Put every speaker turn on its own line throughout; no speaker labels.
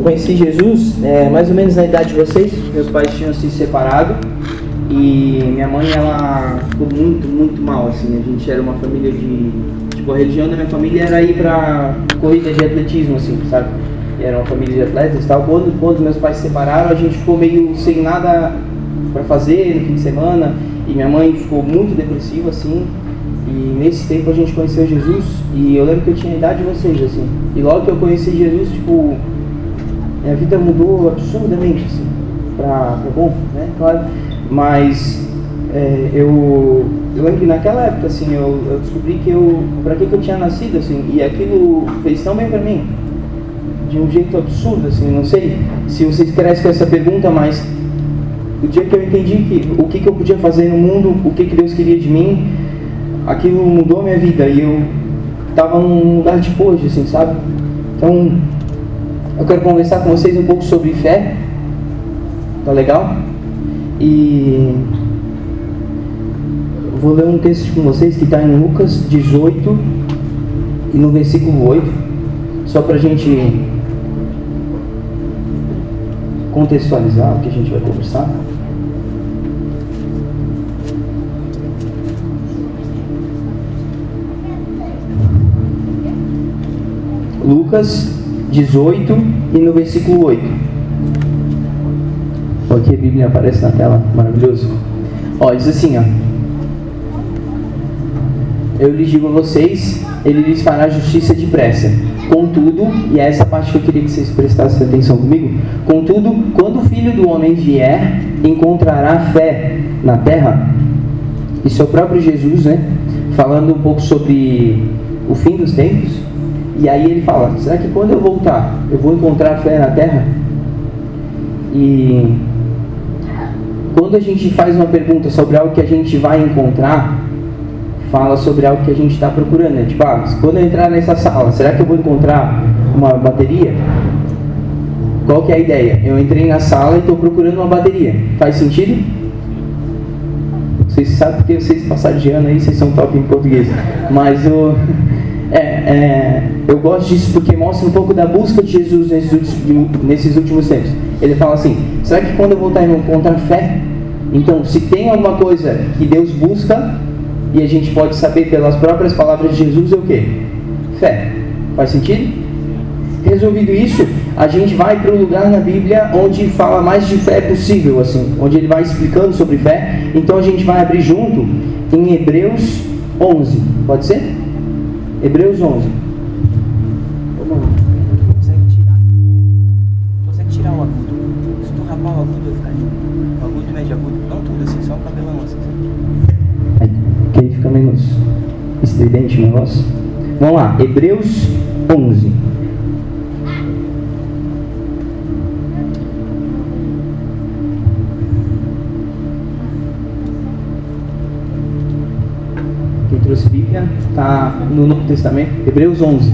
conheci Jesus é, mais ou menos na idade de vocês. Meus pais tinham se separado e minha mãe ela ficou muito, muito mal. Assim, a gente era uma família de tipo a religião da minha família era ir para corrida de atletismo, assim, sabe? Era uma família de atletas e tal. Quando, quando meus pais se separaram, a gente ficou meio sem nada para fazer no fim de semana e minha mãe ficou muito depressiva, assim. E nesse tempo a gente conheceu Jesus e eu lembro que eu tinha a idade de vocês, assim. E logo que eu conheci Jesus, tipo, minha vida mudou absurdamente, assim, pra bom, né? Claro. Mas é, eu, eu lembro que naquela época, assim, eu, eu descobri que eu, pra que, que eu tinha nascido, assim, e aquilo fez tão bem pra mim, de um jeito absurdo, assim, não sei se vocês crescem com essa pergunta, mas o dia que eu entendi que o que, que eu podia fazer no mundo, o que, que Deus queria de mim, aquilo mudou a minha vida e eu estava num lugar de hoje, assim, sabe? Então, eu quero conversar com vocês um pouco sobre fé, tá legal? E vou ler um texto com vocês que está em Lucas 18 e no versículo 8, só para a gente contextualizar o que a gente vai conversar. Lucas 18 e no versículo 8. Aqui a Bíblia aparece na tela, maravilhoso. Ó, diz assim, ó. Eu lhes digo a vocês, ele lhes fará justiça depressa. Contudo, e é essa parte que eu queria que vocês prestassem atenção comigo. Contudo, quando o filho do homem vier, encontrará fé na terra. Isso é o próprio Jesus, né? Falando um pouco sobre o fim dos tempos. E aí ele fala: será que quando eu voltar, eu vou encontrar fé na terra? E quando a gente faz uma pergunta sobre algo que a gente vai encontrar, fala sobre algo que a gente está procurando. Né? Tipo, ah, quando eu entrar nessa sala, será que eu vou encontrar uma bateria? Qual que é a ideia? Eu entrei na sala e estou procurando uma bateria. Faz sentido? Vocês sabem porque vocês passaram de ano aí, vocês são top em português. Mas o. É, é, eu gosto disso porque mostra um pouco da busca de Jesus nesses últimos, nesses últimos tempos. Ele fala assim: será que quando eu voltar eu encontrar fé? Então, se tem alguma coisa que Deus busca e a gente pode saber pelas próprias palavras de Jesus, é o que? Fé. Faz sentido? Resolvido isso, a gente vai para o lugar na Bíblia onde fala mais de fé possível, assim, onde ele vai explicando sobre fé. Então a gente vai abrir junto em Hebreus 11. Pode ser? Hebreus 11.
Consegue tirar? Consegue tirar o agudo? Se tu rapar o agudo, vai ficar o agudo, médio agudo. Não tudo assim, só o cabelão assim.
Aí, que aí fica menos estridente o negócio. Vamos lá, Hebreus 11. Quem trouxe Bíblia está no Novo Testamento, Hebreus 11.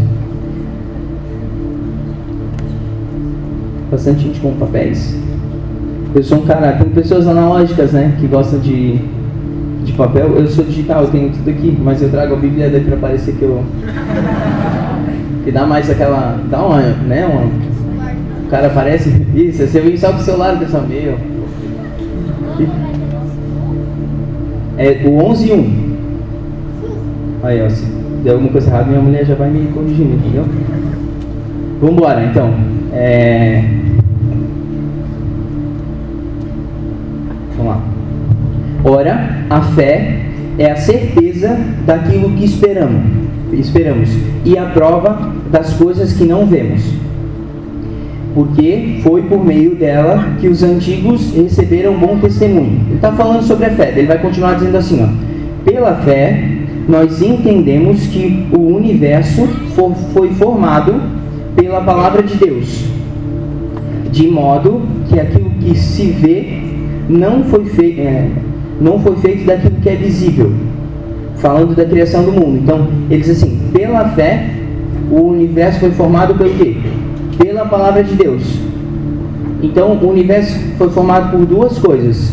Bastante gente com papéis. Eu sou um cara, tem pessoas analógicas, né, que gostam de, de papel. Eu sou digital, eu tenho tudo aqui, mas eu trago a Bíblia daí para parecer que eu. que dá mais aquela. dá uma, né, uma. O cara aparece. Isso, você vem só com o celular, pessoal, meu. É o 11 e 1. Aí, ó, se der alguma coisa errada, minha mulher já vai me corrigindo, entendeu? Vamos embora, então. É... Vamos lá. Ora, a fé é a certeza daquilo que esperamos, esperamos e a prova das coisas que não vemos. Porque foi por meio dela que os antigos receberam bom testemunho. Ele está falando sobre a fé, ele vai continuar dizendo assim: ó, pela fé, nós entendemos que o universo for, foi formado pela palavra de Deus, de modo que aquilo que se vê não foi, fei é, não foi feito daquilo que é visível, falando da criação do mundo. Então, ele diz assim: pela fé, o universo foi formado pelo quê? Pela palavra de Deus. Então, o universo foi formado por duas coisas: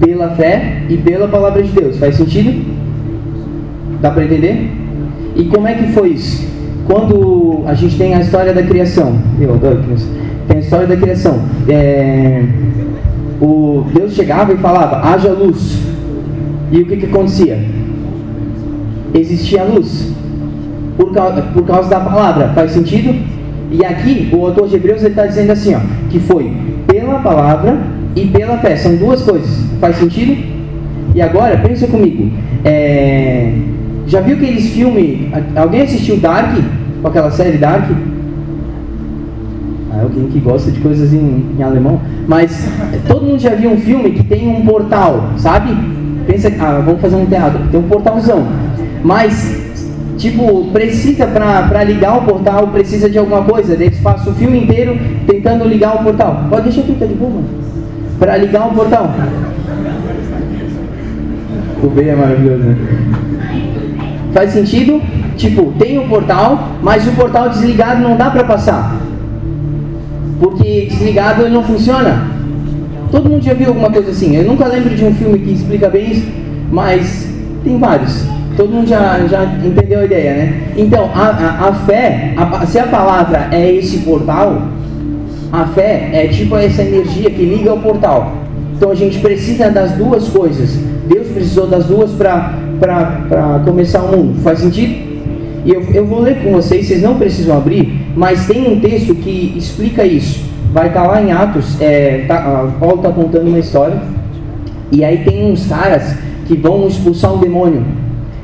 pela fé e pela palavra de Deus. Faz sentido? Dá para entender? E como é que foi isso? Quando a gente tem a história da criação, meu, Douglas, tem a história da criação. É, o Deus chegava e falava, haja luz. E o que, que acontecia? Existia luz. Por causa, por causa da palavra. Faz sentido? E aqui, o autor de Hebreus está dizendo assim, ó, que foi pela palavra e pela fé. São duas coisas. Faz sentido? E agora, pensa comigo. É, já viu aqueles filmes... Alguém assistiu Dark? Com aquela série Dark? Ah, alguém que gosta de coisas em, em alemão. Mas todo mundo já viu um filme que tem um portal, sabe? Pensa, ah, vamos fazer um teatro, tem um portalzão. Mas, tipo, precisa para ligar o portal, precisa de alguma coisa. Eles passam o filme inteiro tentando ligar o portal. Pode deixar aqui, tá de boa, Para ligar o portal. O B é maravilhoso, né? Faz sentido? Tipo, tem um portal, mas o portal desligado não dá para passar. Porque desligado ele não funciona. Todo mundo já viu alguma coisa assim. Eu nunca lembro de um filme que explica bem isso, mas tem vários. Todo mundo já, já entendeu a ideia, né? Então, a, a, a fé, a, se a palavra é esse portal, a fé é tipo essa energia que liga o portal. Então a gente precisa das duas coisas. Deus precisou das duas para começar o mundo. Faz sentido? E eu, eu vou ler com vocês, vocês não precisam abrir, mas tem um texto que explica isso. Vai estar tá lá em Atos, é, tá, Paulo está contando uma história, e aí tem uns caras que vão expulsar um demônio.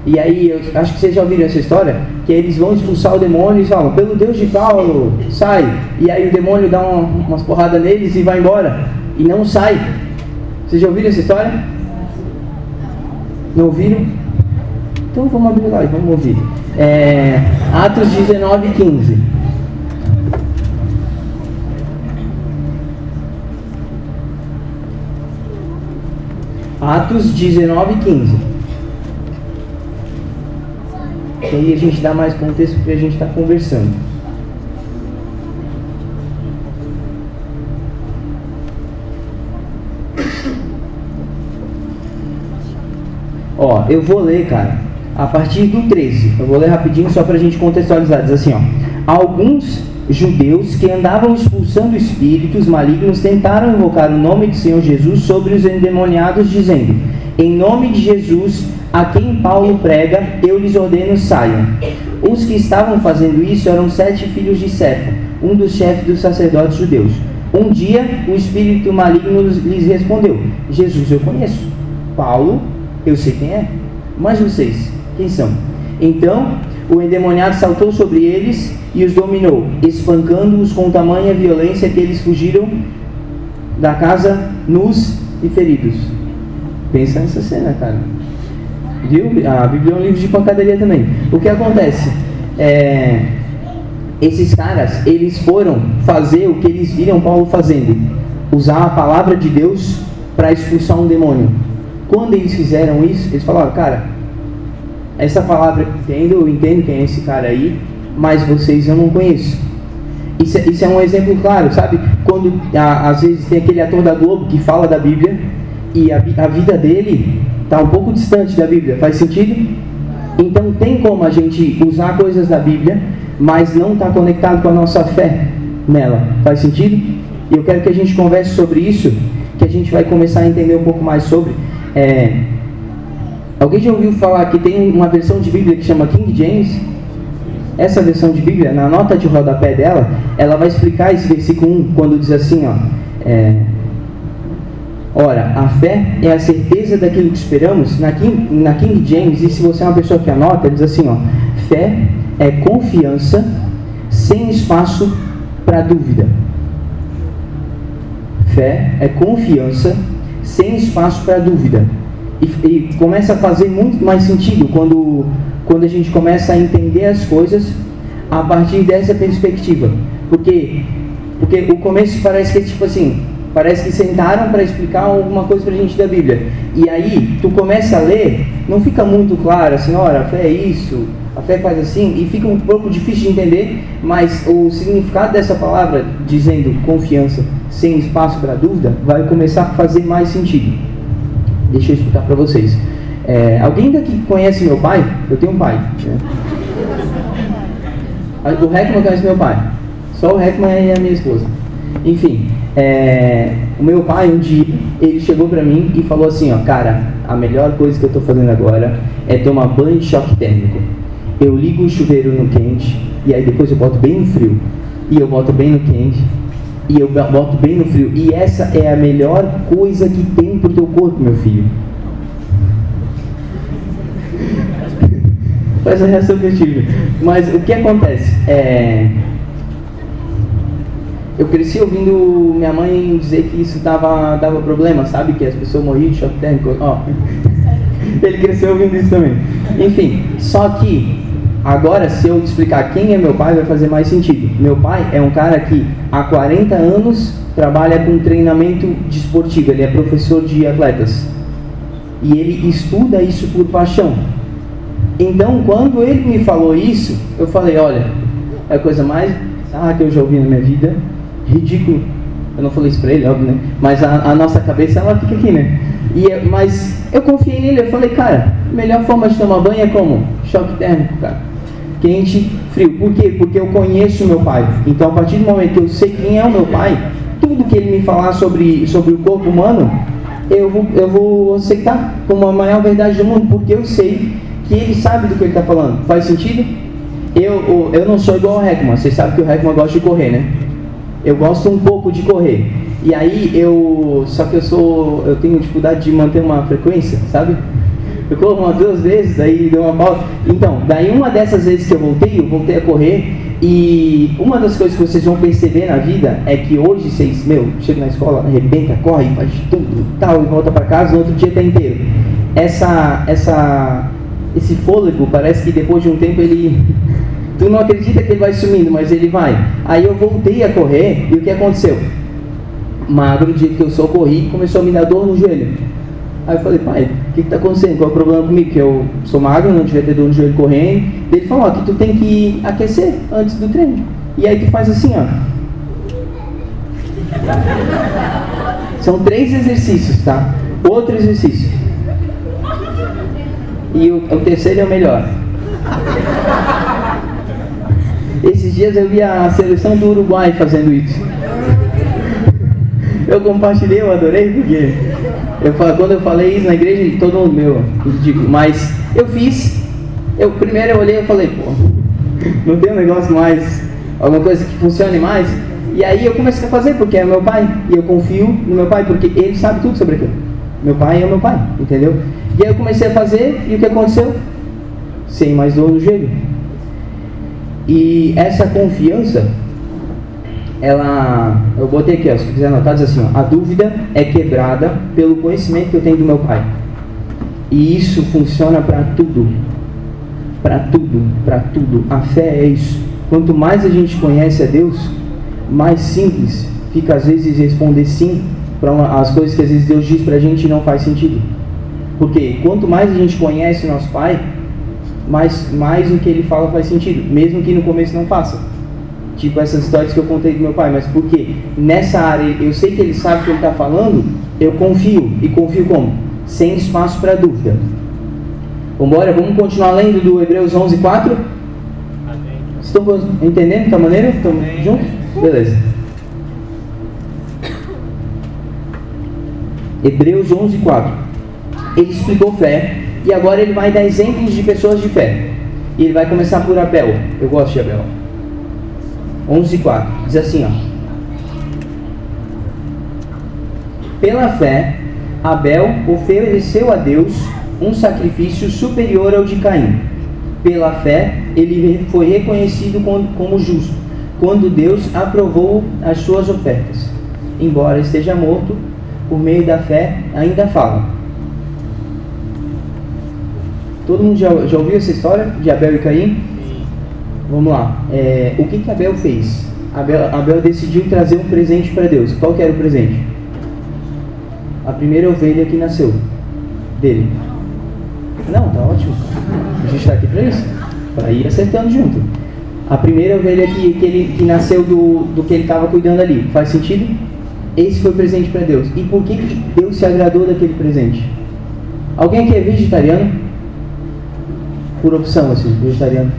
E aí, eu acho que vocês já ouviram essa história, que eles vão expulsar o demônio e falam, pelo Deus de Paulo, sai. E aí o demônio dá uma, umas porradas neles e vai embora. E não sai. Vocês já ouviram essa história? Não ouviram? Então vamos abrir lá e vamos ouvir. É, Atos 19, 15. Atos 19, 15. E aí a gente dá mais contexto porque a gente está conversando. Ó, eu vou ler, cara a partir do 13. Eu vou ler rapidinho só para a gente contextualizar. Diz assim: ó, Alguns judeus que andavam expulsando espíritos malignos tentaram invocar o nome do Senhor Jesus sobre os endemoniados, dizendo: Em nome de Jesus, a quem Paulo prega, eu lhes ordeno saiam. Os que estavam fazendo isso eram sete filhos de Cefa, um dos chefes dos sacerdotes judeus. Um dia, o espírito maligno lhes respondeu: Jesus eu conheço. Paulo, eu sei quem é. Mas vocês, quem são? Então o endemoniado saltou sobre eles e os dominou, espancando-os com tamanha violência que eles fugiram da casa nus e feridos. Pensa nessa cena, cara. Viu? A Bíblia é um livro de pancadaria também. O que acontece? É, esses caras, eles foram fazer o que eles viram Paulo fazendo. Usar a palavra de Deus para expulsar um demônio. Quando eles fizeram isso, eles falaram, cara, essa palavra entendo, eu entendo quem é esse cara aí, mas vocês eu não conheço. Isso, é, isso é um exemplo claro, sabe? Quando a, às vezes tem aquele ator da Globo que fala da Bíblia e a, a vida dele está um pouco distante da Bíblia, faz sentido? Então tem como a gente usar coisas da Bíblia, mas não está conectado com a nossa fé nela, faz sentido? E eu quero que a gente converse sobre isso, que a gente vai começar a entender um pouco mais sobre. É, Alguém já ouviu falar que tem uma versão de Bíblia que chama King James? Essa versão de Bíblia, na nota de rodapé dela, ela vai explicar esse versículo 1 quando diz assim, ó. É, Ora, a fé é a certeza daquilo que esperamos. Na King, na King James, e se você é uma pessoa que anota, diz assim, ó. Fé é confiança sem espaço para dúvida. Fé é confiança sem espaço para dúvida. E, e, começa a fazer muito mais sentido quando, quando a gente começa a entender as coisas a partir dessa perspectiva. Porque, porque o começo parece que é tipo assim, parece que sentaram para explicar alguma coisa para a gente da Bíblia. E aí, tu começa a ler, não fica muito claro assim, olha, a fé é isso, a fé faz assim, e fica um pouco difícil de entender, mas o significado dessa palavra, dizendo confiança sem espaço para dúvida, vai começar a fazer mais sentido. Deixa eu explicar para vocês. É, alguém daqui conhece meu pai? Eu tenho um pai. Né? O Heckman conhece meu pai. Só o Heckman e a minha esposa. Enfim, é, o meu pai um dia, ele chegou pra mim e falou assim, ó, cara, a melhor coisa que eu tô fazendo agora é tomar banho de choque térmico. Eu ligo o chuveiro no quente e aí depois eu boto bem no frio. E eu boto bem no quente e eu boto bem no frio. E essa é a melhor coisa que tem pro teu corpo, meu filho. Faz a reação que eu tive. Mas o que acontece? É, eu cresci ouvindo minha mãe dizer que isso dava, dava problema, sabe? Que as pessoas morriam de choque térmico. Ó, ele cresceu ouvindo isso também. Enfim, só que agora se eu explicar quem é meu pai vai fazer mais sentido. Meu pai é um cara que há 40 anos trabalha com treinamento desportivo, ele é professor de atletas. E ele estuda isso por paixão. Então, quando ele me falou isso, eu falei, olha, é a coisa mais ah, que eu já ouvi na minha vida ridículo. Eu não falei isso pra ele, óbvio, né? Mas a, a nossa cabeça, ela fica aqui, né? E, mas eu confiei nele, eu falei, cara, a melhor forma de tomar banho é como? Choque térmico, cara. Quente, frio. Por quê? Porque eu conheço meu pai. Então, a partir do momento que eu sei quem é o meu pai, tudo que ele me falar sobre, sobre o corpo humano, eu vou, eu vou aceitar como a maior verdade do mundo, porque eu sei que ele sabe do que ele está falando. Faz sentido? Eu, eu não sou igual ao Heckman. Vocês sabem que o Heckman gosta de correr, né? Eu gosto um pouco de correr. E aí eu. Só que eu sou. Eu tenho dificuldade de manter uma frequência, sabe? Eu corro umas duas vezes, daí deu uma pausa. Então, daí uma dessas vezes que eu voltei, eu voltei a correr. E uma das coisas que vocês vão perceber na vida é que hoje vocês, meu, chega na escola, arrebenta, corre, faz tudo tal, e volta para casa, no outro dia tá inteiro. Essa, essa, esse fôlego parece que depois de um tempo ele Tu não acredita que ele vai sumindo, mas ele vai. Aí eu voltei a correr e o que aconteceu? Magro, do que eu sou, corri começou a me dar dor no joelho. Aí eu falei, pai, o que está acontecendo? Qual é o problema comigo? Que eu sou magro, não devia ter dor no joelho correndo. Ele falou, ó, que tu tem que aquecer antes do treino. E aí tu faz assim, ó. São três exercícios, tá? Outro exercício. E o, o terceiro é o melhor. Esses dias eu vi a seleção do Uruguai fazendo isso. Eu compartilhei, eu adorei, porque eu, quando eu falei isso na igreja, todo mundo meu, digo, mas eu fiz, eu primeiro eu olhei e falei, pô, não tem um negócio mais, alguma coisa que funcione mais? E aí eu comecei a fazer, porque é meu pai, e eu confio no meu pai, porque ele sabe tudo sobre aquilo. Meu pai é meu pai, entendeu? E aí eu comecei a fazer, e o que aconteceu? Sem mais dor no joelho. E essa confiança, ela, eu botei aqui, ó, se quiser anotar, diz assim, ó, a dúvida é quebrada pelo conhecimento que eu tenho do meu pai. E isso funciona para tudo. Para tudo, para tudo. A fé é isso. Quanto mais a gente conhece a Deus, mais simples fica às vezes responder sim para as coisas que às vezes Deus diz para a gente e não faz sentido. Porque quanto mais a gente conhece o nosso Pai, mas mais o que ele fala faz sentido, mesmo que no começo não faça. Tipo essas histórias que eu contei do meu pai, mas porque nessa área eu sei que ele sabe o que ele está falando, eu confio. E confio como? Sem espaço para dúvida. Vambora, vamos continuar lendo do Hebreus 11, 4? Estão entendendo da maneira? Estão juntos? Beleza. Hebreus 11, 4. Ele explicou fé e agora ele vai dar exemplos de pessoas de fé. E ele vai começar por Abel. Eu gosto de Abel. 11 4. Diz assim, ó. Pela fé, Abel ofereceu a Deus um sacrifício superior ao de Caim. Pela fé, ele foi reconhecido como justo, quando Deus aprovou as suas ofertas. Embora esteja morto, por meio da fé ainda fala. Todo mundo já, já ouviu essa história de Abel e Caim? Vamos lá. É, o que, que Abel fez? Abel, Abel decidiu trazer um presente para Deus. Qual que era o presente? A primeira ovelha que nasceu dele. Não, tá ótimo. A gente está aqui para isso. Para ir acertando junto. A primeira ovelha que, que, ele, que nasceu do, do que ele estava cuidando ali. Faz sentido? Esse foi o presente para Deus. E por que, Deus se agradou daquele presente? Alguém aqui é vegetariano? por opção, assim, vegetariano.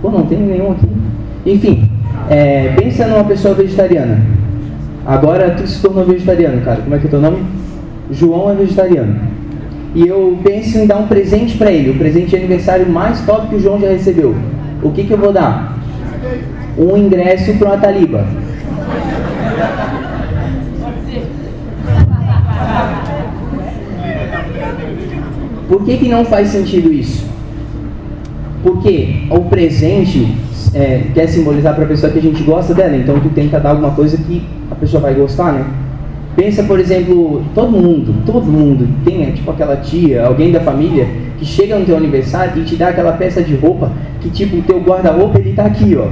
Pô, não tem nenhum aqui. Enfim, é, pensa numa pessoa vegetariana. agora tu se tornou vegetariano, cara. Como é que é teu nome? João é vegetariano. E eu penso em dar um presente para ele, o presente de aniversário mais top que o João já recebeu. O que, que eu vou dar? Um ingresso para uma taliba. Por que, que não faz sentido isso? Porque o presente é, quer simbolizar para a pessoa que a gente gosta dela, então tu tenta dar alguma coisa que a pessoa vai gostar, né? Pensa, por exemplo, todo mundo, todo mundo tem é, tipo aquela tia, alguém da família que chega no teu aniversário e te dá aquela peça de roupa que tipo o teu guarda-roupa ele tá aqui, ó,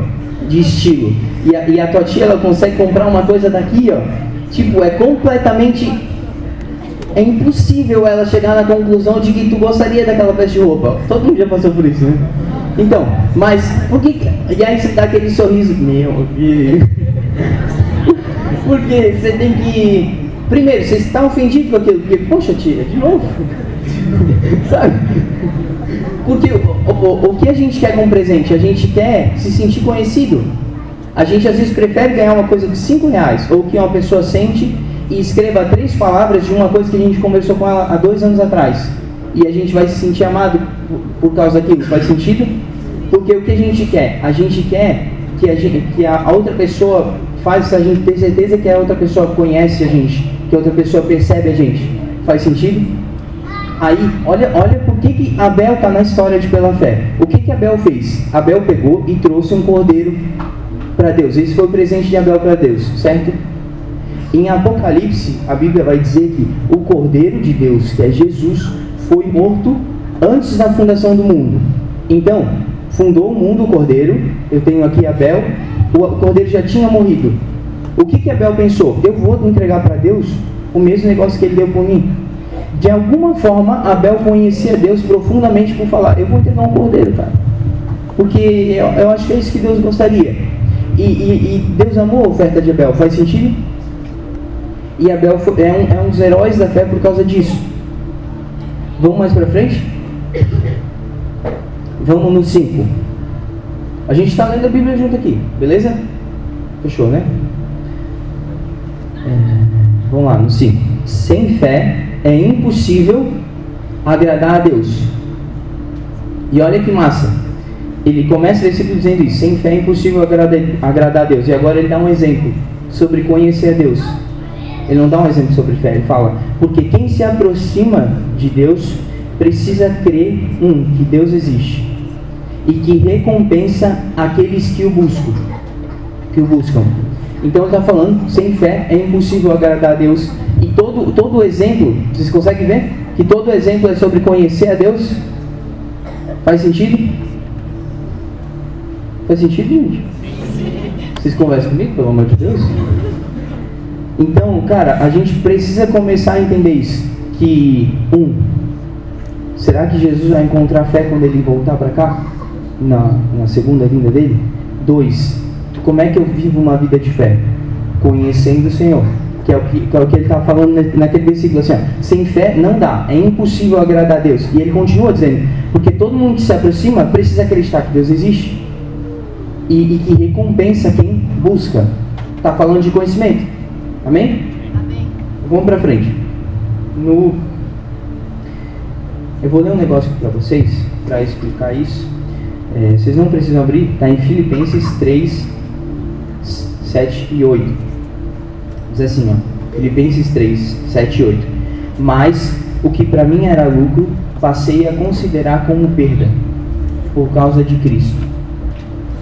de estilo. E a, e a tua tia ela consegue comprar uma coisa daqui, ó. Tipo, é completamente é impossível ela chegar na conclusão de que tu gostaria daquela peça de roupa. Todo mundo já passou por isso, né? Então, mas por que. E aí você dá aquele sorriso, meu Deus. Porque você tem que. Primeiro, você está ofendido com aquilo, porque, poxa tia, de novo. Sabe? Porque o, o, o que a gente quer com um presente? A gente quer se sentir conhecido. A gente às vezes prefere ganhar uma coisa de 5 reais, ou que uma pessoa sente e escreva três palavras de uma coisa que a gente conversou com ela há dois anos atrás. E a gente vai se sentir amado por, causa daquilo. Faz sentido? Porque o que a gente quer? A gente quer que a, gente, que a outra pessoa faz a gente ter certeza que a outra pessoa conhece a gente, que a outra pessoa percebe a gente. Faz sentido? Aí, olha, olha por que, que Abel está na história de pela fé. O que, que Abel fez? Abel pegou e trouxe um cordeiro para Deus. Esse foi o presente de Abel para Deus, certo? Em Apocalipse, a Bíblia vai dizer que o cordeiro de Deus, que é Jesus, foi morto antes da fundação do mundo. Então, fundou o mundo o cordeiro. Eu tenho aqui Abel. O cordeiro já tinha morrido. O que, que Abel pensou? Eu vou entregar para Deus o mesmo negócio que ele deu por mim. De alguma forma, Abel conhecia Deus profundamente por falar: Eu vou entregar um cordeiro, cara. Porque eu, eu acho que é isso que Deus gostaria. E, e, e Deus amou a oferta de Abel. Faz sentido? E Abel é, um, é um dos heróis da fé por causa disso. Vamos mais para frente? Vamos no 5. A gente está lendo a Bíblia junto aqui, beleza? Fechou, né? É, vamos lá, no 5. Sem fé é impossível agradar a Deus. E olha que massa. Ele começa o versículo dizendo isso: sem fé é impossível agradar a Deus. E agora ele dá um exemplo sobre conhecer a Deus. Ele não dá um exemplo sobre fé, ele fala: porque quem se aproxima de Deus precisa crer, um, que Deus existe e que recompensa aqueles que o buscam. Que o buscam. Então ele está falando, sem fé é impossível agradar a Deus. E todo, todo exemplo, vocês conseguem ver? Que todo exemplo é sobre conhecer a Deus? Faz sentido? Faz sentido, gente? Vocês conversam comigo, pelo amor de Deus? Então, cara, a gente precisa começar a entender isso. Que, um, será que Jesus vai encontrar fé quando ele voltar para cá? na, na segunda vinda dele? Dois, como é que eu vivo uma vida de fé? Conhecendo o Senhor. Que é o que, que, é o que ele está falando naquele versículo assim: ó, sem fé não dá, é impossível agradar a Deus. E ele continua dizendo: porque todo mundo que se aproxima precisa acreditar que Deus existe e, e que recompensa quem busca. Está falando de conhecimento. Amém? Amém. Vamos para frente. No... Eu vou ler um negócio para vocês para explicar isso. É, vocês não precisam abrir, está em Filipenses 3, 7 e 8. Diz assim, ó, Filipenses 3, 7 e 8. Mas o que para mim era lucro, passei a considerar como perda, por causa de Cristo.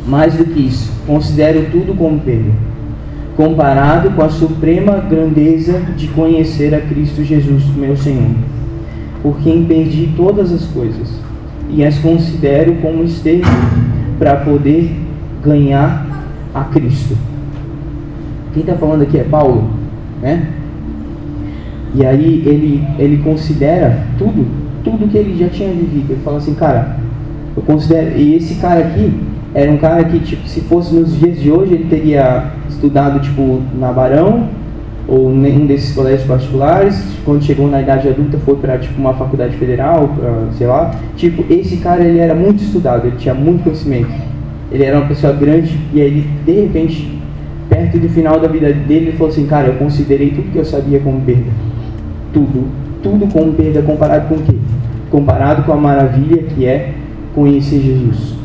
Mais do que isso, considero tudo como perda, comparado com a suprema grandeza de conhecer a Cristo Jesus, meu Senhor, por quem perdi todas as coisas e as considero como esterco para poder ganhar a Cristo. Quem está falando aqui é Paulo, né? E aí ele, ele considera tudo, tudo que ele já tinha vivido. Ele fala assim, cara, eu considero. E esse cara aqui era um cara que, tipo, se fosse nos dias de hoje, ele teria estudado, tipo, na Barão, ou nenhum desses colégios particulares, quando chegou na idade adulta foi para tipo uma faculdade federal, pra, sei lá. Tipo, esse cara ele era muito estudado, ele tinha muito conhecimento. Ele era uma pessoa grande e aí ele de repente perto do final da vida dele, ele falou assim: Cara, eu considerei tudo que eu sabia como perda. Tudo. Tudo como perda comparado com o quê? Comparado com a maravilha que é conhecer Jesus.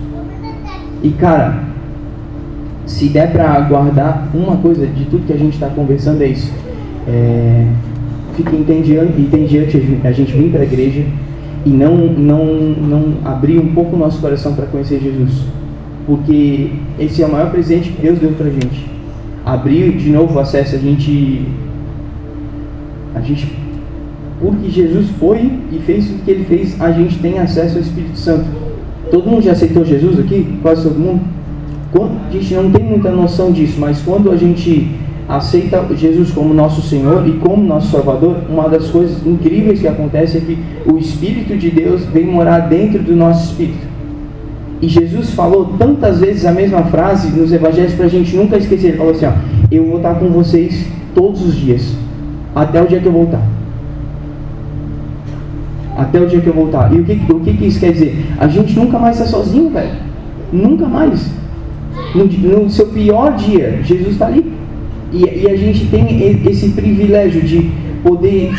E cara, se der para guardar uma coisa de tudo que a gente está conversando é isso. É, fica entediante a gente vir para a igreja e não, não, não abrir um pouco o nosso coração para conhecer Jesus. Porque esse é o maior presente que Deus deu para a gente. Abrir de novo o acesso, a gente. A gente. Porque Jesus foi e fez o que ele fez, a gente tem acesso ao Espírito Santo. Todo mundo já aceitou Jesus aqui? Quase todo mundo? A gente não tem muita noção disso, mas quando a gente aceita Jesus como nosso Senhor e como nosso Salvador, uma das coisas incríveis que acontece é que o Espírito de Deus vem morar dentro do nosso espírito. E Jesus falou tantas vezes a mesma frase nos evangelhos para a gente nunca esquecer. Ele falou assim: ó, Eu vou estar com vocês todos os dias, até o dia que eu voltar. Até o dia que eu voltar. E o que, o que, isso quer dizer? A gente nunca mais está sozinho, velho. Nunca mais. No, no seu pior dia, Jesus está ali. E, e a gente tem esse privilégio de poder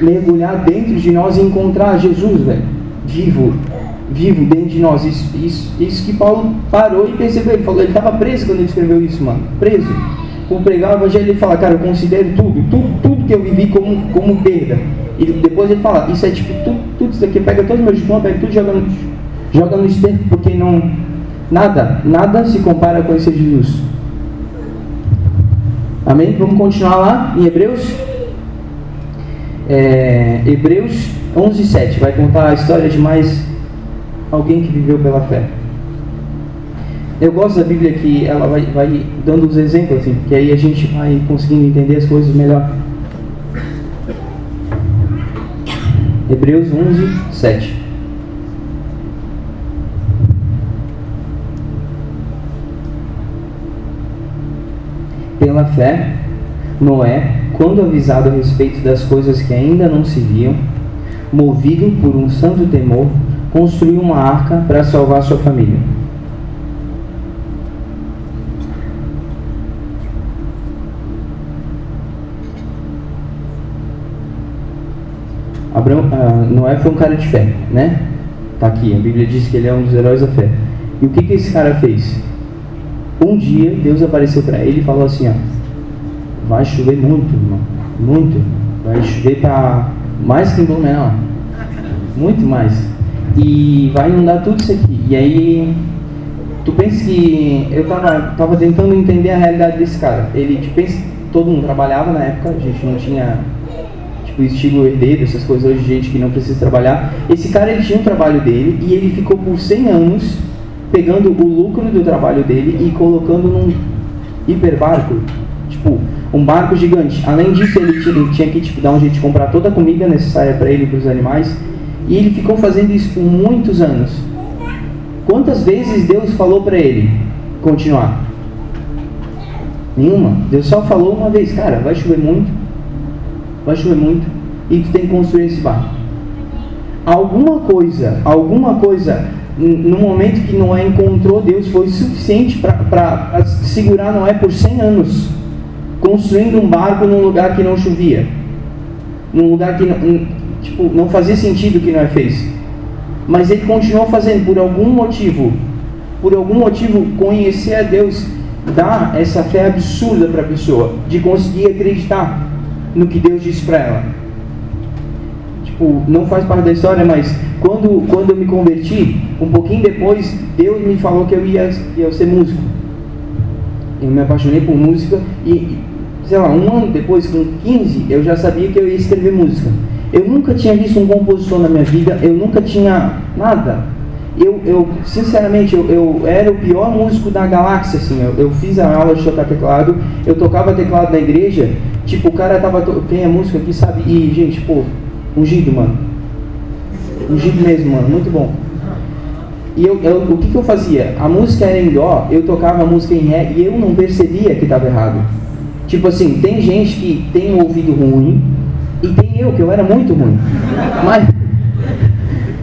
mergulhar dentro de nós e encontrar Jesus, velho, vivo, vivo dentro de nós. Isso, isso, isso que Paulo parou e percebeu. Ele falou, ele estava preso quando ele escreveu isso, mano. Preso. Por pregar o evangelho, ele fala, cara, eu considero tudo, tudo, tudo que eu vivi como, como perda. E depois ele fala, isso é tipo, tudo, tudo isso aqui, pega todos os meus diplomas, pega tudo joga no, joga no esterco, porque não. Nada, nada se compara com esse Jesus. Amém? Vamos continuar lá em Hebreus. É, Hebreus 11, 7. Vai contar a história de mais alguém que viveu pela fé. Eu gosto da Bíblia que ela vai, vai dando os exemplos, assim, que aí a gente vai conseguindo entender as coisas melhor. Hebreus 11, 7. Pela fé, Noé, quando avisado a respeito das coisas que ainda não se viam, movido por um santo temor, construiu uma arca para salvar sua família. Abraão, uh, Noé foi um cara de fé, né? Tá aqui, a Bíblia diz que ele é um dos heróis da fé. E o que, que esse cara fez? Um dia Deus apareceu para ele e falou assim: ó, vai chover muito, irmão, muito, vai chover para mais que em Blumenau, muito mais, e vai inundar tudo isso aqui. E aí tu pensa que eu tava, tava tentando entender a realidade desse cara. Ele, tu pensa, todo mundo trabalhava na época, a gente não tinha tipo estilo herdeiro, essas coisas hoje, gente que não precisa trabalhar. Esse cara ele tinha um trabalho dele e ele ficou por 100 anos pegando o lucro do trabalho dele e colocando num hiperbarco, tipo, um barco gigante. Além disso, ele tinha, ele tinha que tipo, dar um jeito de comprar toda a comida necessária para ele e para os animais. E ele ficou fazendo isso por muitos anos. Quantas vezes Deus falou para ele continuar? Nenhuma. Deus só falou uma vez, cara, vai chover muito, vai chover muito, e tu tem que construir esse barco. Alguma coisa, alguma coisa no momento que Noé encontrou Deus, foi suficiente para segurar Noé por 100 anos, construindo um barco num lugar que não chovia, num lugar que não, tipo, não fazia sentido o que Noé fez. Mas ele continuou fazendo por algum motivo, por algum motivo, conhecer a Deus dá essa fé absurda para a pessoa, de conseguir acreditar no que Deus disse para ela. Tipo, não faz parte da história, mas quando, quando eu me converti, um pouquinho depois, Deus me falou que eu ia, ia ser músico. Eu me apaixonei por música e, sei lá, um ano depois, com 15, eu já sabia que eu ia escrever música. Eu nunca tinha visto um compositor na minha vida, eu nunca tinha nada. Eu, eu sinceramente, eu, eu era o pior músico da galáxia, assim. Eu, eu fiz a aula de tocar teclado, eu tocava teclado na igreja, tipo, o cara tava. Quem é músico aqui sabe? E, gente, pô, ungido, mano ungido mesmo, mano, muito bom. E eu, eu, o que, que eu fazia? A música era em dó, eu tocava a música em ré e eu não percebia que estava errado. Tipo assim, tem gente que tem um ouvido ruim e tem eu, que eu era muito ruim. Mas,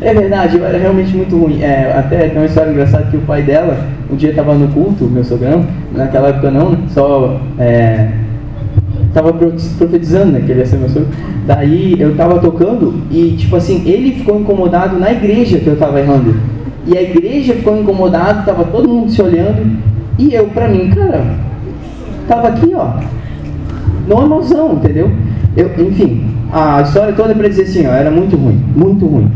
É verdade, era realmente muito ruim. É, até tem uma história engraçada que o pai dela, um dia estava no culto, meu sogrão, naquela época não, só é, tava profetizando, né, que ele ia ser meu sogro. Daí eu tava tocando e, tipo assim, ele ficou incomodado na igreja que eu tava errando. E a igreja ficou incomodada, tava todo mundo se olhando. E eu, pra mim, cara, tava aqui, ó. Normalzão, entendeu? Eu, enfim, a história toda é pra dizer assim, ó, era muito ruim, muito ruim.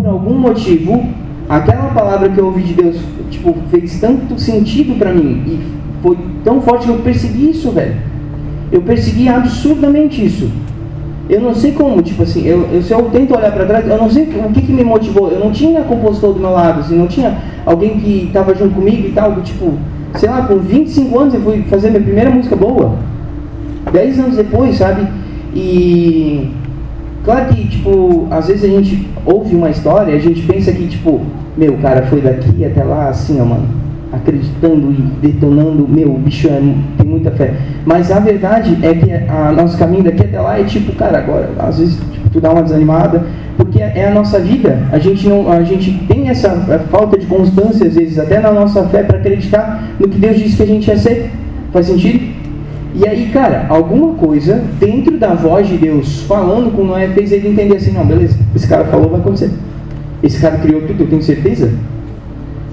Por algum motivo, aquela palavra que eu ouvi de Deus, tipo, fez tanto sentido pra mim e foi tão forte que eu persegui isso, velho. Eu persegui absurdamente isso. Eu não sei como, tipo assim, eu, eu se eu tento olhar para trás, eu não sei o que, que me motivou. Eu não tinha compositor do meu lado, assim, não tinha alguém que estava junto comigo e tal, tipo, sei lá, com 25 anos eu fui fazer minha primeira música boa. 10 anos depois, sabe? E claro que, tipo, às vezes a gente ouve uma história a gente pensa que, tipo, meu, cara foi daqui até lá assim, ó, mano acreditando e detonando, meu, o bicho é, tem muita fé. Mas a verdade é que a nosso caminho daqui até lá é tipo, cara, agora, às vezes tipo, tu dá uma desanimada, porque é a nossa vida. A gente não, a gente tem essa falta de constância às vezes até na nossa fé para acreditar no que Deus disse que a gente ia ser. Faz sentido? E aí, cara, alguma coisa dentro da voz de Deus falando com Noé fez ele entender assim, não, beleza, esse cara falou, vai acontecer. Esse cara criou tudo, eu tenho certeza?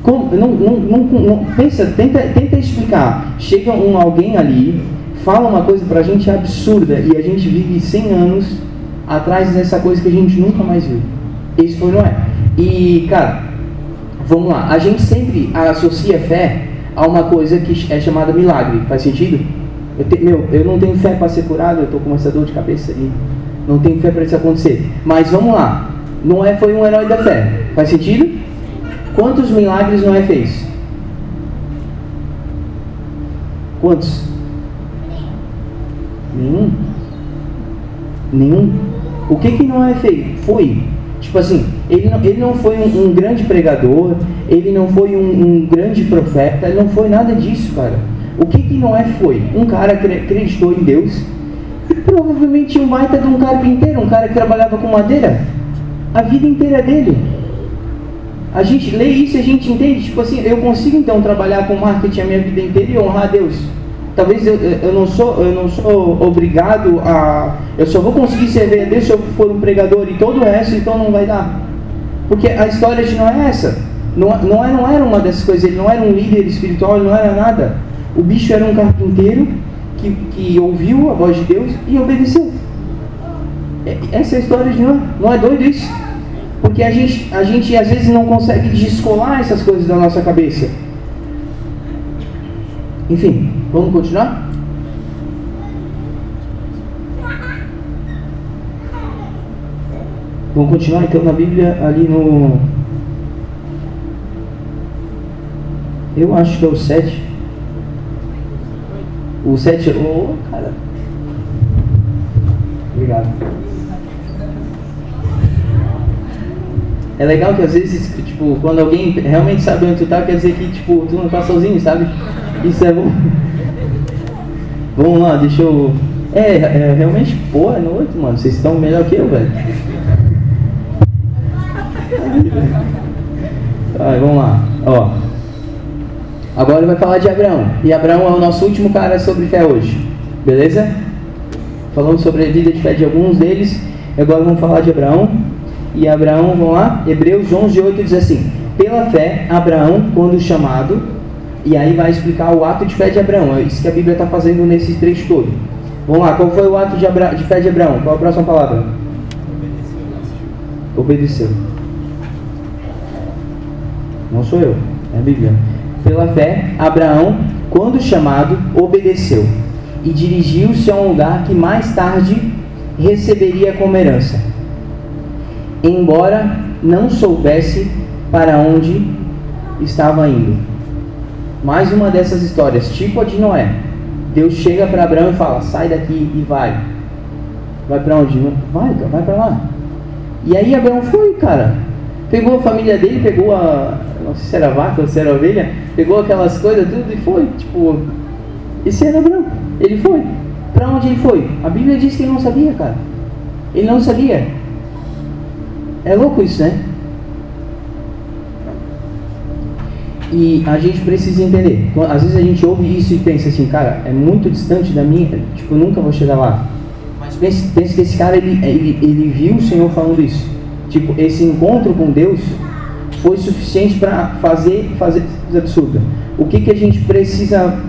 Como, não, não, não, não, pensa, tenta, tenta explicar. Chega um alguém ali, fala uma coisa pra gente absurda e a gente vive 100 anos atrás dessa coisa que a gente nunca mais viu. Esse foi Noé. E, cara, vamos lá. A gente sempre associa fé a uma coisa que é chamada milagre. Faz sentido? Eu te, meu, eu não tenho fé para ser curado, eu tô com essa dor de cabeça aí. Não tenho fé para isso acontecer. Mas vamos lá. Noé foi um herói da fé. Faz sentido? Quantos milagres Noé fez? Quantos? Nenhum. Nenhum. O que que Noé fez? Foi. Tipo assim, ele não, ele não foi um, um grande pregador, ele não foi um, um, grande profeta, ele não foi nada disso, cara. O que que Noé foi? Um cara que acreditou em Deus e provavelmente um baita de um carpinteiro, um cara que trabalhava com madeira. A vida inteira dele. A gente lê isso e a gente entende, tipo assim, eu consigo então trabalhar com marketing a minha vida inteira e honrar a Deus. Talvez eu, eu, não sou, eu não sou obrigado a. Eu só vou conseguir servir a Deus se eu for um pregador e todo o resto então não vai dar. Porque a história de não é essa. Não, não, é, não era uma dessas coisas, ele não era um líder espiritual, ele não era nada. O bicho era um carpinteiro que, que ouviu a voz de Deus e obedeceu. É, essa é a história de Noé. Não é doido isso? Porque a gente, a gente às vezes não consegue descolar essas coisas da nossa cabeça. Enfim, vamos continuar? Vamos continuar então na Bíblia ali no. Eu acho que é o 7. O 7. Oh, cara. Obrigado. É legal que às vezes, tipo, quando alguém realmente sabe onde tu tá, quer dizer que, tipo, tu não tá sozinho, sabe? Isso é bom. Vamos lá, deixa eu. É, é realmente, pô, é noite, mano. Vocês estão melhor que eu, velho. Vai, vamos lá. Ó. Agora ele vai falar de Abraão. E Abraão é o nosso último cara sobre fé hoje. Beleza? Falamos sobre a vida de fé de alguns deles. Agora vamos falar de Abraão. E Abraão, vamos lá? Hebreus 11, 8 diz assim: Pela fé, Abraão, quando chamado, e aí vai explicar o ato de fé de Abraão. É isso que a Bíblia está fazendo nesse trecho todo. Vamos lá, qual foi o ato de, Abra... de fé de Abraão? Qual a próxima palavra? Obedeceu. Não sou eu, é a Bíblia. Pela fé, Abraão, quando chamado, obedeceu e dirigiu-se a um lugar que mais tarde receberia como herança embora não soubesse para onde estava indo. Mais uma dessas histórias, tipo a de Noé. Deus chega para Abraão e fala: sai daqui e vai. Vai para onde? Vai, vai para lá. E aí Abraão foi, cara. Pegou a família dele, pegou a. Não sei se era vaca ou se era ovelha, pegou aquelas coisas, tudo e foi. Tipo, esse era branco. Ele foi. Para onde ele foi? A Bíblia diz que ele não sabia, cara. Ele não sabia. É louco isso, né? E a gente precisa entender. Às vezes a gente ouve isso e pensa assim, cara, é muito distante da minha, tipo, nunca vou chegar lá. Mas pense, pense que esse cara, ele, ele, ele viu o Senhor falando isso. Tipo, esse encontro com Deus foi suficiente para fazer, fazer coisa absurda. O que, que a gente precisa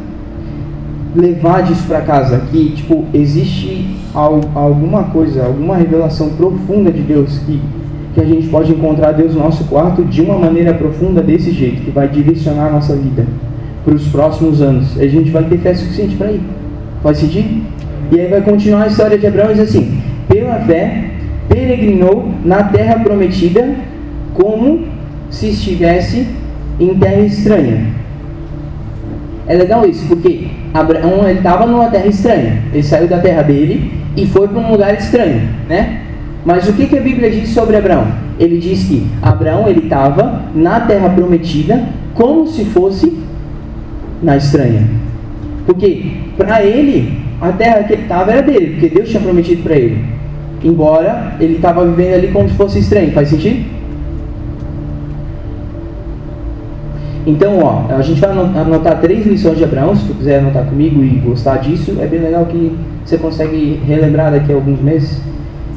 levar disso para casa? Que, tipo, existe alguma coisa, alguma revelação profunda de Deus que que a gente pode encontrar Deus no nosso quarto de uma maneira profunda desse jeito, que vai direcionar a nossa vida para os próximos anos. A gente vai ter fé suficiente para ir. Faz sentido? E aí vai continuar a história de Abraão diz assim: pela fé peregrinou na terra prometida como se estivesse em terra estranha. É legal isso, porque Abraão estava numa terra estranha. Ele saiu da terra dele e foi para um lugar estranho, né? Mas o que, que a Bíblia diz sobre Abraão? Ele diz que Abraão ele estava na terra prometida como se fosse na estranha. Porque para ele a terra que ele estava era dele, porque Deus tinha prometido para ele. Embora ele estava vivendo ali como se fosse estranho. Faz sentido? Então, ó, a gente vai anotar três lições de Abraão, se tu quiser anotar comigo e gostar disso, é bem legal que você consegue relembrar daqui a alguns meses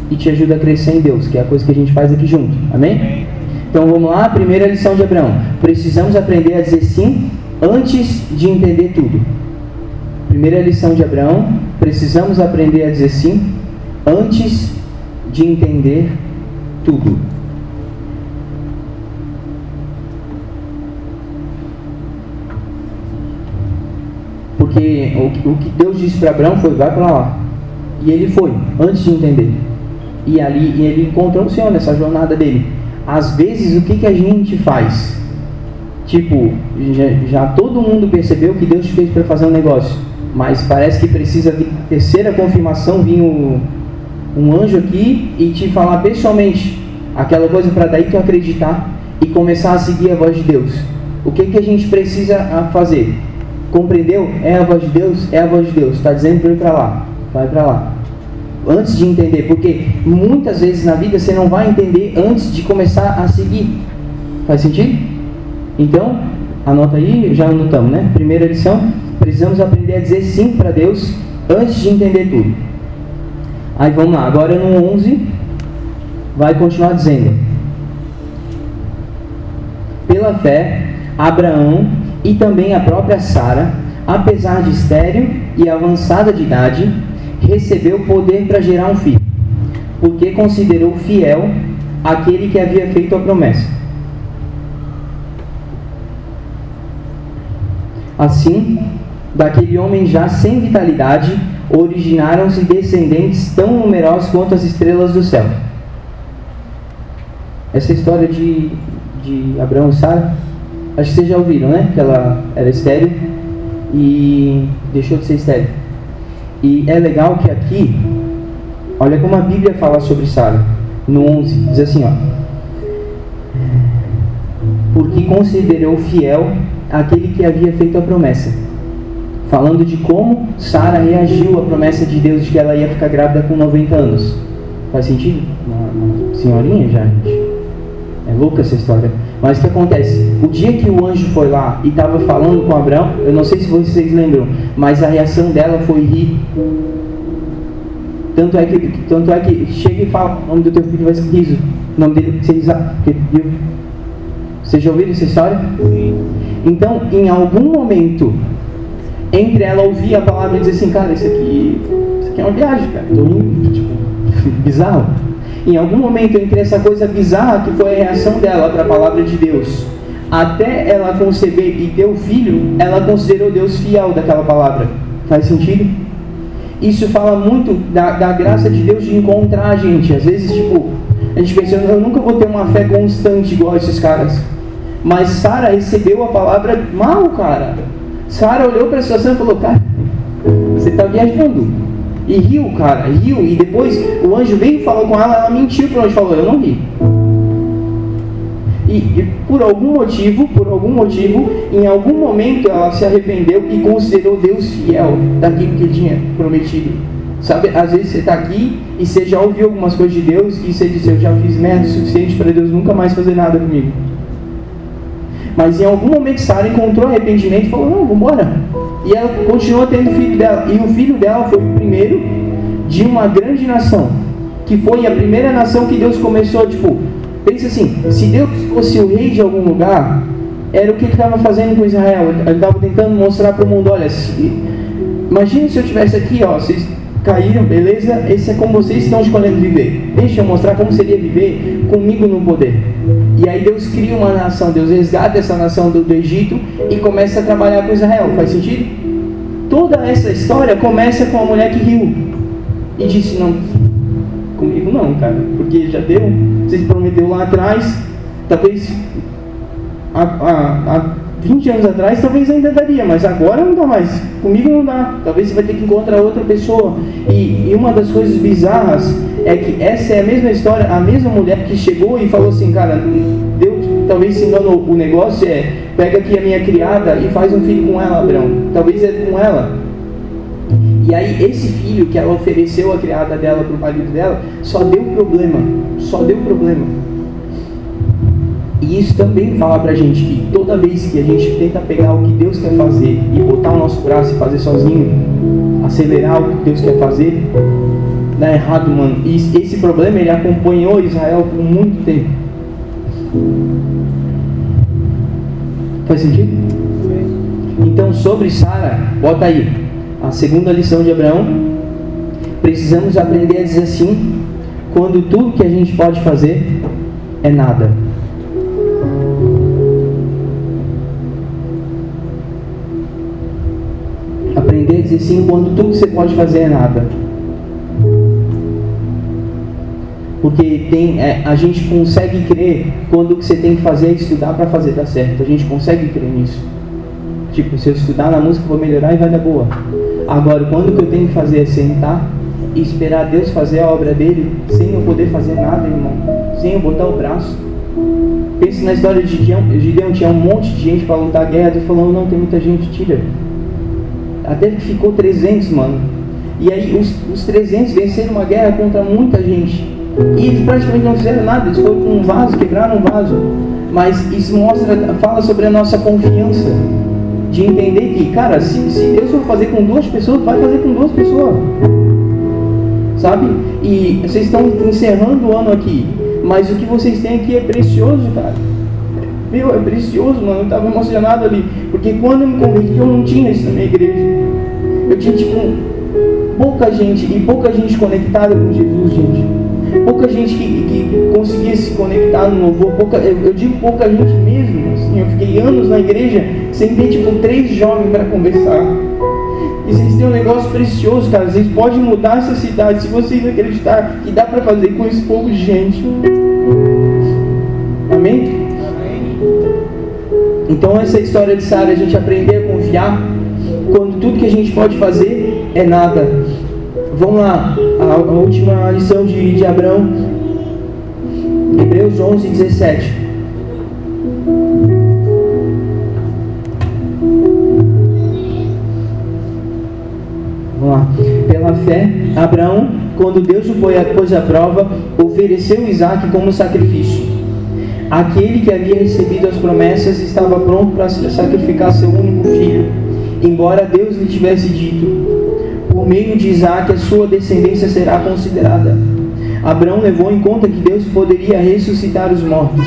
e te ajuda a crescer em Deus, que é a coisa que a gente faz aqui junto. Amém? Então vamos lá, primeira lição de Abraão. Precisamos aprender a dizer sim antes de entender tudo. Primeira lição de Abraão, precisamos aprender a dizer sim antes de entender tudo. Porque o, que Deus disse para Abraão foi: vai para lá. E ele foi, antes de entender e ali ele encontrou o Senhor nessa jornada dele. Às vezes, o que, que a gente faz? Tipo, já, já todo mundo percebeu que Deus fez para fazer um negócio, mas parece que precisa vir terceira confirmação, vir um, um anjo aqui e te falar pessoalmente aquela coisa para daí tu acreditar e começar a seguir a voz de Deus. O que, que a gente precisa fazer? Compreendeu? É a voz de Deus? É a voz de Deus. Está dizendo para ir para lá. Vai para lá antes de entender, porque muitas vezes na vida você não vai entender antes de começar a seguir. Faz sentido? Então, anota aí, já anotamos, né? Primeira lição, precisamos aprender a dizer sim para Deus antes de entender tudo. Aí vamos lá, agora no 11, vai continuar dizendo: Pela fé, Abraão e também a própria Sara, apesar de estéril e avançada de idade, recebeu poder para gerar um filho, porque considerou fiel aquele que havia feito a promessa. Assim, daquele homem já sem vitalidade, originaram-se descendentes tão numerosos quanto as estrelas do céu. Essa história de, de Abraão e Sara, acho que vocês já ouviram, né? Que ela era estéreo e deixou de ser estéreo. E é legal que aqui, olha como a Bíblia fala sobre Sara. No 11, diz assim, ó. Porque considerou fiel aquele que havia feito a promessa. Falando de como Sara reagiu à promessa de Deus de que ela ia ficar grávida com 90 anos. Faz sentido? Uma, uma senhorinha já, gente. É louca essa história. Mas o que acontece? O dia que o anjo foi lá e estava falando com Abraão, eu não sei se vocês lembram, mas a reação dela foi rir. Tanto é que, tanto é que chega e fala, o nome do teu filho vai ser riso. O nome dele vai ser Isaac. Vocês já ouviram essa história? Sim. Então, em algum momento, entre ela ouvir a palavra e dizer assim, cara, isso aqui, isso aqui é uma viagem, cara. Tô indo, tipo, bizarro em algum momento entre essa coisa bizarra que foi a reação dela para a palavra de Deus, até ela conceber e ter o filho, ela considerou Deus fiel daquela palavra. Faz sentido? Isso fala muito da, da graça de Deus de encontrar a gente. Às vezes, tipo, a gente pensa, eu nunca vou ter uma fé constante igual esses caras. Mas Sara recebeu a palavra mal, cara. Sara olhou para a situação e falou, cara, você está viajando. E riu, cara, riu. E depois o anjo veio e falou com ela, ela mentiu para o anjo falou, eu não ri. E, e, por algum motivo, por algum motivo, em algum momento ela se arrependeu e considerou Deus fiel daquilo que ele tinha prometido. Sabe, às vezes você está aqui e você já ouviu algumas coisas de Deus e você diz, eu já fiz merda o suficiente para Deus nunca mais fazer nada comigo. Mas em algum momento Sara encontrou arrependimento e falou: Não, vamos embora. E ela continuou tendo filho dela. E o filho dela foi o primeiro de uma grande nação. Que foi a primeira nação que Deus começou, tipo, pensa assim: se Deus fosse o rei de algum lugar, era o que ele estava fazendo com Israel. Ele estava tentando mostrar para o mundo: olha, se, imagine se eu tivesse aqui, ó, vocês caíram, beleza? Esse é como vocês estão escolhendo viver. Deixa eu mostrar como seria viver comigo no poder. E aí Deus cria uma nação, Deus resgata essa nação do, do Egito e começa a trabalhar com Israel. Faz sentido? Toda essa história começa com a mulher que riu e disse: Não, comigo não, cara, porque já deu. Vocês prometeu lá atrás, talvez há, há, há 20 anos atrás talvez ainda daria, mas agora não dá mais. Comigo não dá. Talvez você vai ter que encontrar outra pessoa. E, e, uma das coisas bizarras é que essa é a mesma história, a mesma mulher que chegou e falou assim, cara, Deus talvez se enganou. O negócio é, pega aqui a minha criada e faz um filho com ela, Abraão. Talvez é com ela. E aí esse filho que ela ofereceu a criada dela para o marido dela, só deu problema. Só deu problema. Isso também fala pra gente que toda vez que a gente tenta pegar o que Deus quer fazer e botar o nosso braço e fazer sozinho, acelerar o que Deus quer fazer, dá errado, mano. E esse problema ele acompanhou Israel por muito tempo. Faz sentido? Então, sobre Sara, bota aí a segunda lição de Abraão. Precisamos aprender a dizer assim, quando tudo que a gente pode fazer é nada. A dizer sim quando tudo que você pode fazer é nada. Porque tem, é, a gente consegue crer quando o que você tem que fazer é estudar para fazer dar certo. A gente consegue crer nisso. Tipo, se eu estudar na música, vou melhorar e vai dar boa. Agora, quando o que eu tenho que fazer é sentar e esperar Deus fazer a obra dele, sem eu poder fazer nada, irmão, sem eu botar o braço. Pense na história de Gideão, Gideão tinha um monte de gente para lutar a guerra, Deus falou, não, tem muita gente, tira. Até que ficou 300, mano. E aí os, os 300 venceram uma guerra contra muita gente. E eles praticamente não fizeram nada, eles foram com um vaso, quebraram um vaso. Mas isso mostra, fala sobre a nossa confiança. De entender que, cara, se, se Deus for fazer com duas pessoas, vai fazer com duas pessoas. Sabe? E vocês estão encerrando o ano aqui. Mas o que vocês têm aqui é precioso, cara. Meu, é precioso, mano. Eu estava emocionado ali. Porque quando eu me converti, eu não tinha isso na minha igreja. Eu tinha, tipo, pouca gente. E pouca gente conectada com Jesus, gente. Pouca gente que, que conseguia se conectar no louvor. Pouca, eu, eu, digo pouca gente mesmo. Assim, eu fiquei anos na igreja sem ter, tipo, três jovens para conversar. E vocês têm um negócio precioso, cara. Vocês podem mudar essa cidade se vocês acreditar que dá para fazer com esse pouco de gente. Então essa história de Sara, a gente aprender a confiar quando tudo que a gente pode fazer é nada. Vamos lá, a, a última lição de, de Abraão, Hebreus 11, 17. Vamos lá. Pela fé, Abraão, quando Deus o pôs à prova, ofereceu Isaac como sacrifício. Aquele que havia recebido as promessas estava pronto para sacrificar seu único filho, embora Deus lhe tivesse dito: por meio de Isaac a sua descendência será considerada. Abraão levou em conta que Deus poderia ressuscitar os mortos.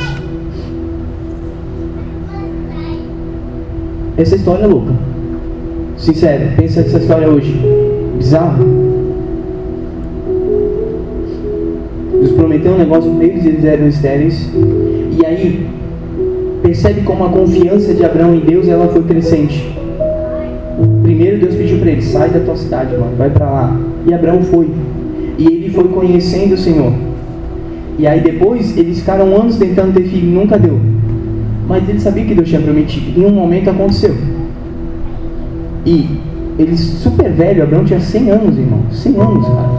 Essa história é louca. Sincero, pensa nessa história hoje. Bizarro. Deus prometeu um negócio para eles, eles eram estéreis. E aí, percebe como a confiança de Abraão em Deus ela foi crescente. Primeiro Deus pediu para ele, sai da tua cidade, mano, vai para lá. E Abraão foi. E ele foi conhecendo o Senhor. E aí depois eles ficaram anos tentando ter filho, nunca deu. Mas ele sabia que Deus tinha prometido. Em um momento aconteceu. E ele super velho, Abraão tinha 100 anos, irmão. 100 anos, cara.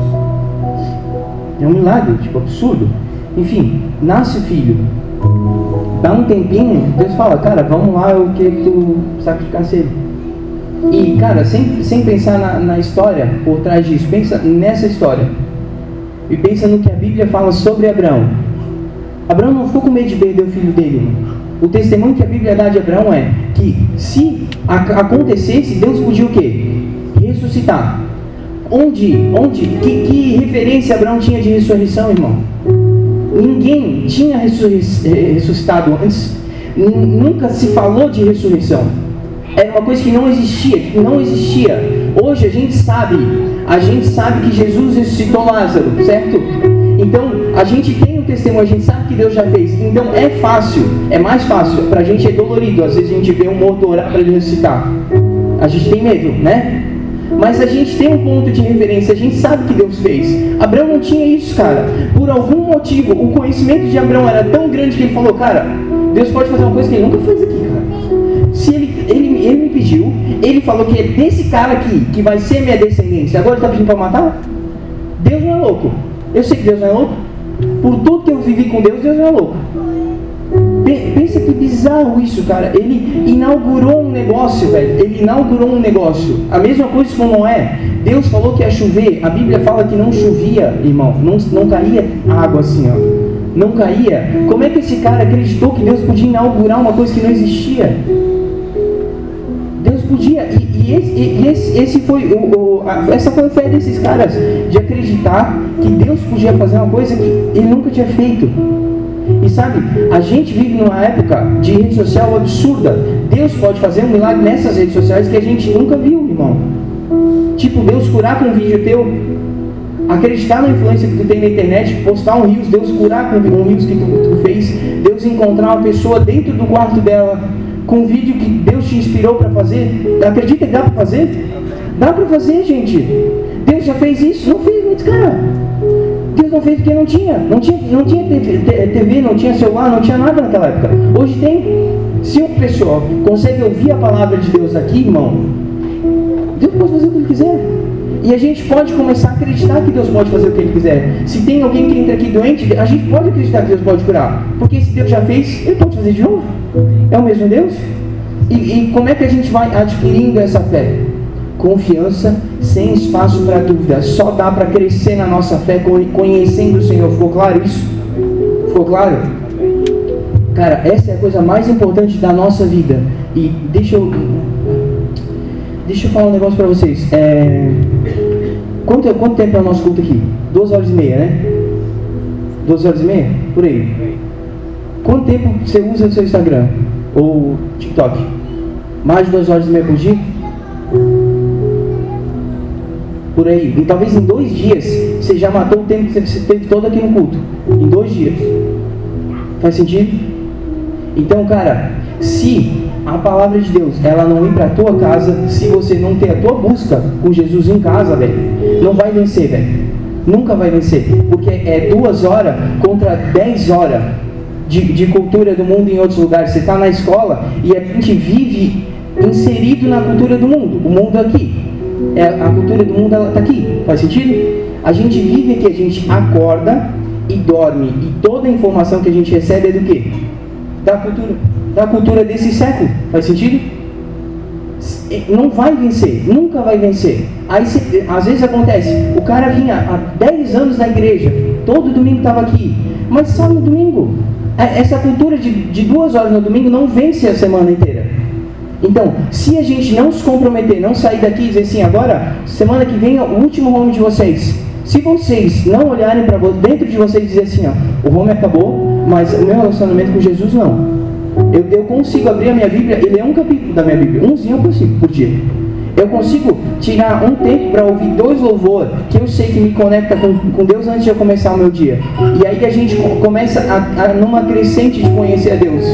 É um milagre, tipo, absurdo. Enfim, nasce o filho. Dá um tempinho, Deus fala, cara, vamos lá, eu queria que tu sacrificasse ele. E, cara, sem, sem pensar na, na história por trás disso, pensa nessa história. E pensa no que a Bíblia fala sobre Abraão. Abraão não ficou com medo de perder o filho dele. O testemunho que a Bíblia dá de Abraão é que se acontecesse, Deus podia o quê? Ressuscitar. Onde, onde, que, que referência Abraão tinha de ressurreição, irmão? Ninguém tinha ressuscitado antes. Nunca se falou de ressurreição. Era uma coisa que não existia, que não existia. Hoje a gente sabe, a gente sabe que Jesus ressuscitou Lázaro, certo? Então a gente tem um testemunho, a gente sabe que Deus já fez. Então é fácil, é mais fácil. Para a gente é dolorido. Às vezes a gente vê um morto orar para ele ressuscitar. A gente tem medo, né? Mas a gente tem um ponto de referência, a gente sabe que Deus fez. Abraão não tinha isso, cara. Por algum motivo, o conhecimento de Abraão era tão grande que ele falou, cara, Deus pode fazer uma coisa que ele nunca fez aqui, cara. Se ele, ele, ele me pediu, ele falou que é desse cara aqui que vai ser minha descendência. Agora ele está pedindo para matar? Deus não é louco. Eu sei que Deus não é louco. Por tudo que eu vivi com Deus, Deus não é louco. Pensa que bizarro isso, cara. Ele inaugurou um negócio, velho. Ele inaugurou um negócio. A mesma coisa com Noé. Deus falou que ia chover. A Bíblia fala que não chovia, irmão. Não, não caía água assim, ó. Não caía. Como é que esse cara acreditou que Deus podia inaugurar uma coisa que não existia? Deus podia. E, e, esse, e esse, esse, foi o, o a, essa foi a fé desses caras de acreditar que Deus podia fazer uma coisa que ele nunca tinha feito. E sabe, a gente vive numa época de rede social absurda. Deus pode fazer um milagre nessas redes sociais que a gente nunca viu, irmão. Tipo, Deus curar com um vídeo teu. Acreditar na influência que tu tem na internet, postar um rios, Deus curar com um rios que tu, tu fez, Deus encontrar uma pessoa dentro do quarto dela com um vídeo que Deus te inspirou para fazer. Acredita que dá para fazer? Dá para fazer, gente. Deus já fez isso? Não fez, mas cara. Fez porque não tinha. Não tinha, não tinha TV, não tinha celular, não tinha nada naquela época. Hoje tem. Se o pessoal consegue ouvir a palavra de Deus aqui, irmão, Deus pode fazer o que ele quiser. E a gente pode começar a acreditar que Deus pode fazer o que Ele quiser. Se tem alguém que entra aqui doente, a gente pode acreditar que Deus pode curar. Porque se Deus já fez, Ele pode fazer de novo. É o mesmo Deus? E, e como é que a gente vai adquirindo essa fé? Confiança, sem espaço para dúvida. Só dá para crescer na nossa fé conhecendo o Senhor. Ficou claro isso? Ficou claro? Cara, essa é a coisa mais importante da nossa vida. E deixa eu. Deixa eu falar um negócio para vocês. É, quanto, quanto tempo é o nosso culto aqui? Duas horas e meia, né? Duas horas e meia? Por aí. Quanto tempo você usa o seu Instagram? Ou TikTok? Mais de duas horas e meia por dia? Por aí. E talvez em dois dias você já matou o tempo que você teve todo aqui no culto. Em dois dias. Faz sentido? Então, cara, se a palavra de Deus ela não ir para tua casa, se você não ter a tua busca com Jesus em casa, velho, não vai vencer, velho. Nunca vai vencer. Porque é duas horas contra dez horas de, de cultura do mundo em outros lugares. Você está na escola e a gente vive inserido na cultura do mundo. O mundo aqui. É, a cultura do mundo está aqui. Faz sentido? A gente vive aqui, a gente acorda e dorme. E toda a informação que a gente recebe é do quê? Da cultura. Da cultura desse século. Faz sentido? Não vai vencer, nunca vai vencer. Aí às vezes acontece, o cara vinha há 10 anos na igreja, todo domingo estava aqui, mas só no domingo. É, essa cultura de, de duas horas no domingo não vence a semana inteira. Então, se a gente não se comprometer, não sair daqui e dizer assim, agora, semana que vem é o último home de vocês. Se vocês não olharem para dentro de vocês e dizer assim, ó, o home acabou, mas o meu relacionamento com Jesus não. Eu, eu consigo abrir a minha Bíblia e ler um capítulo da minha Bíblia, umzinho eu consigo por dia. Eu consigo tirar um tempo para ouvir dois louvores que eu sei que me conecta com, com Deus antes de eu começar o meu dia. E aí a gente começa a, a, numa crescente de conhecer a Deus.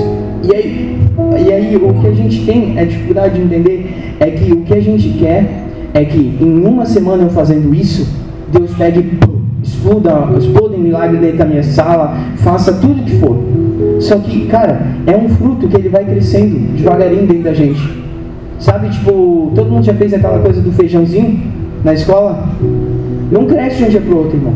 E aí, e aí o que a gente tem, a dificuldade de entender, é que o que a gente quer é que em uma semana eu fazendo isso, Deus pegue exploda, exploda em milagre dentro da minha sala, faça tudo o que for. Só que, cara, é um fruto que ele vai crescendo devagarinho dentro da gente. Sabe, tipo, todo mundo já fez aquela coisa do feijãozinho na escola? Não cresce de um dia para o outro, irmão.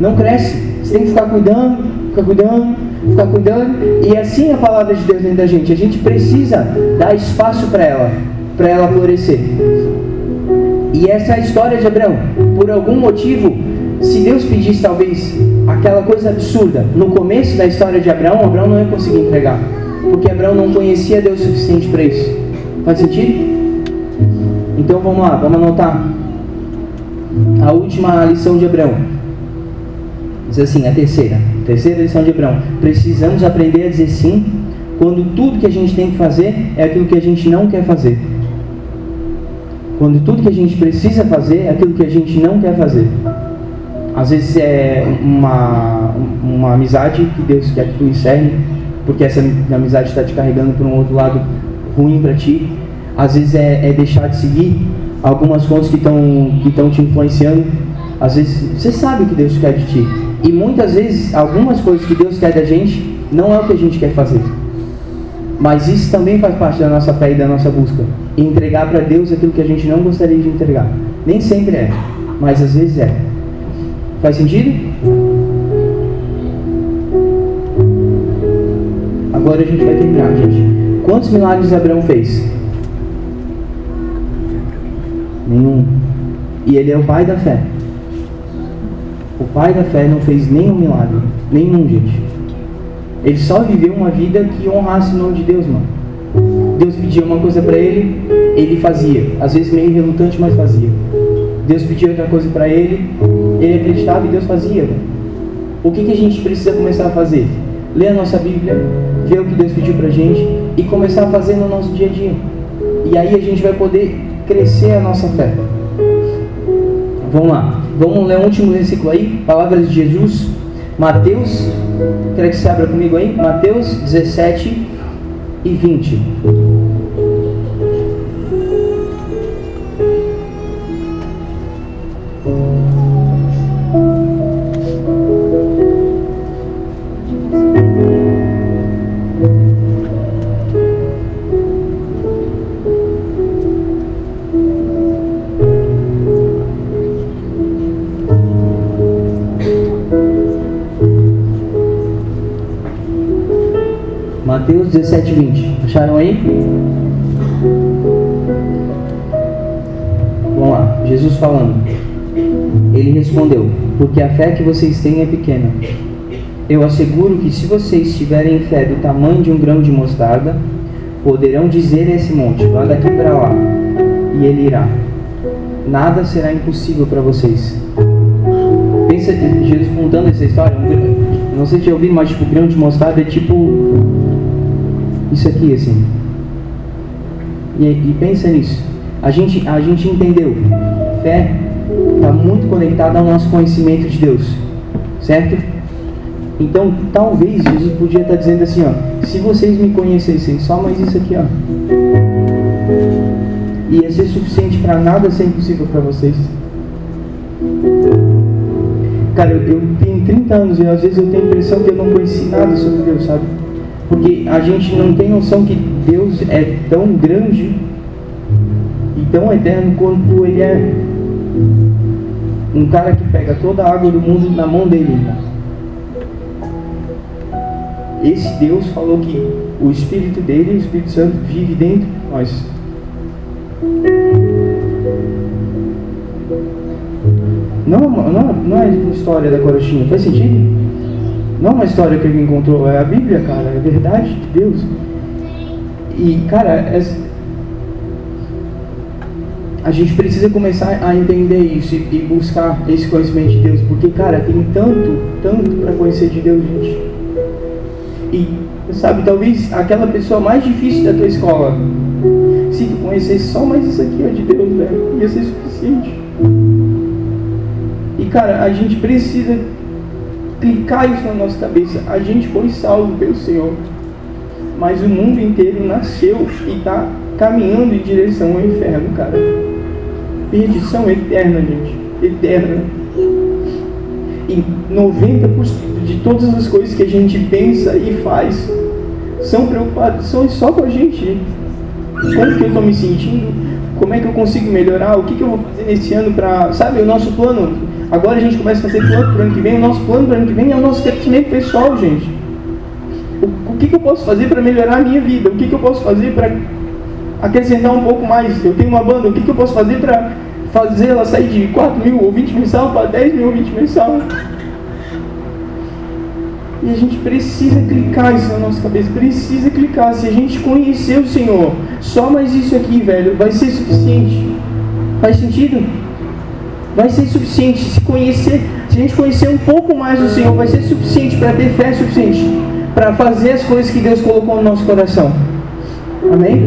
Não cresce. Você tem que ficar cuidando, ficar cuidando, ficar cuidando. E assim a palavra de Deus dentro da gente. A gente precisa dar espaço para ela, para ela florescer. E essa é a história de Abraão. Por algum motivo, se Deus pedisse talvez aquela coisa absurda no começo da história de Abraão, Abraão não ia conseguir entregar. Porque Abraão não conhecia Deus o suficiente para isso. Faz sentido? Então vamos lá, vamos anotar a última lição de Abraão. Diz assim, a terceira, terceira lição de Abraão. Precisamos aprender a dizer sim quando tudo que a gente tem que fazer é aquilo que a gente não quer fazer. Quando tudo que a gente precisa fazer é aquilo que a gente não quer fazer. Às vezes é uma, uma amizade que Deus quer que tu encerre, porque essa amizade está te carregando para um outro lado ruim para ti. Às vezes é, é, deixar de seguir algumas coisas que estão que te influenciando. Às vezes você sabe o que Deus quer de ti. E muitas vezes algumas coisas que Deus quer da gente não é o que a gente quer fazer. Mas isso também faz parte da nossa fé e da nossa busca. entregar para Deus aquilo que a gente não gostaria de entregar. Nem sempre é, mas às vezes é. Faz sentido? Agora a gente vai terminar, gente. Quantos milagres Abraão fez? Nenhum. E ele é o pai da fé. O pai da fé não fez nenhum milagre. Nenhum, gente. Ele só viveu uma vida que honrasse o nome de Deus, mano. Deus pedia uma coisa para ele, ele fazia. Às vezes meio relutante, mas fazia. Deus pedia outra coisa para ele, ele acreditava e Deus fazia. O que, que a gente precisa começar a fazer? Ler a nossa Bíblia, ver o que Deus pediu para a gente e começar a fazer no nosso dia a dia. E aí a gente vai poder crescer a nossa fé. Vamos lá. Vamos ler o último versículo aí, palavras de Jesus, Mateus, quero que você abra comigo aí, Mateus 17 e 20. 20. Acharam aí? Vamos lá, Jesus falando. Ele respondeu: Porque a fé que vocês têm é pequena. Eu asseguro que se vocês tiverem fé do tamanho de um grão de mostarda, poderão dizer a esse monte: Vá daqui para lá, e ele irá. Nada será impossível para vocês. Pensa Jesus contando essa história. Não sei se já ouviram, mas tipo, grão de mostarda é tipo isso aqui assim. E, e pensa nisso. A gente, a gente entendeu. Fé está muito conectada ao nosso conhecimento de Deus. Certo? Então, talvez Jesus podia estar dizendo assim, ó, se vocês me conhecessem só mais isso aqui, ó, ia ser suficiente para nada ser impossível para vocês. Cara, eu, eu, tenho 30 anos e às vezes eu tenho a impressão que eu não conheci nada sobre Deus, sabe? Porque a gente não tem noção que Deus é tão grande e tão eterno quanto Ele é um cara que pega toda a água do mundo na mão dele. Esse Deus falou que o Espírito dele, o Espírito Santo, vive dentro de nós. Não, não, não é história da corochinha, faz sentido? Não é uma história que ele encontrou, é a Bíblia, cara, é a verdade de Deus. E, cara, é... a gente precisa começar a entender isso e buscar esse conhecimento de Deus, porque, cara, tem tanto, tanto para conhecer de Deus, gente. E, sabe, talvez aquela pessoa mais difícil da tua escola, se tu conhecesse só mais isso aqui, ó, de Deus, velho, ia ser suficiente. E, cara, a gente precisa clicar isso na nossa cabeça. A gente foi salvo pelo Senhor, mas o mundo inteiro nasceu e está caminhando em direção ao inferno, cara. Perdição eterna, gente. Eterna. E 90% de todas as coisas que a gente pensa e faz são preocupações só com a gente. Como que eu estou me sentindo? Como é que eu consigo melhorar? O que, que eu vou fazer nesse ano para. Sabe, o nosso plano Agora a gente começa a fazer plano para o ano que vem. O nosso plano para o ano que vem é o nosso crescimento pessoal, gente. O, o que, que eu posso fazer para melhorar a minha vida? O que, que eu posso fazer para acrescentar um pouco mais? Eu tenho uma banda, o que, que eu posso fazer para fazer ela sair de 4 mil ou 20 mensal para 10 mil ou 20 mensal? E a gente precisa clicar isso na nossa cabeça, precisa clicar. Se a gente conhecer o Senhor, só mais isso aqui, velho, vai ser suficiente. Faz sentido? Vai ser suficiente. Se conhecer, se a gente conhecer um pouco mais o Senhor, vai ser suficiente para ter fé suficiente para fazer as coisas que Deus colocou no nosso coração. Amém?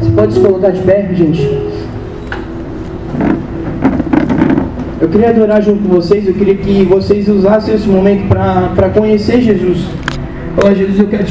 Você pode se colocar de pé, gente? Eu queria adorar junto com vocês, eu queria que vocês usassem esse momento para conhecer Jesus. Falar, Jesus, eu quero te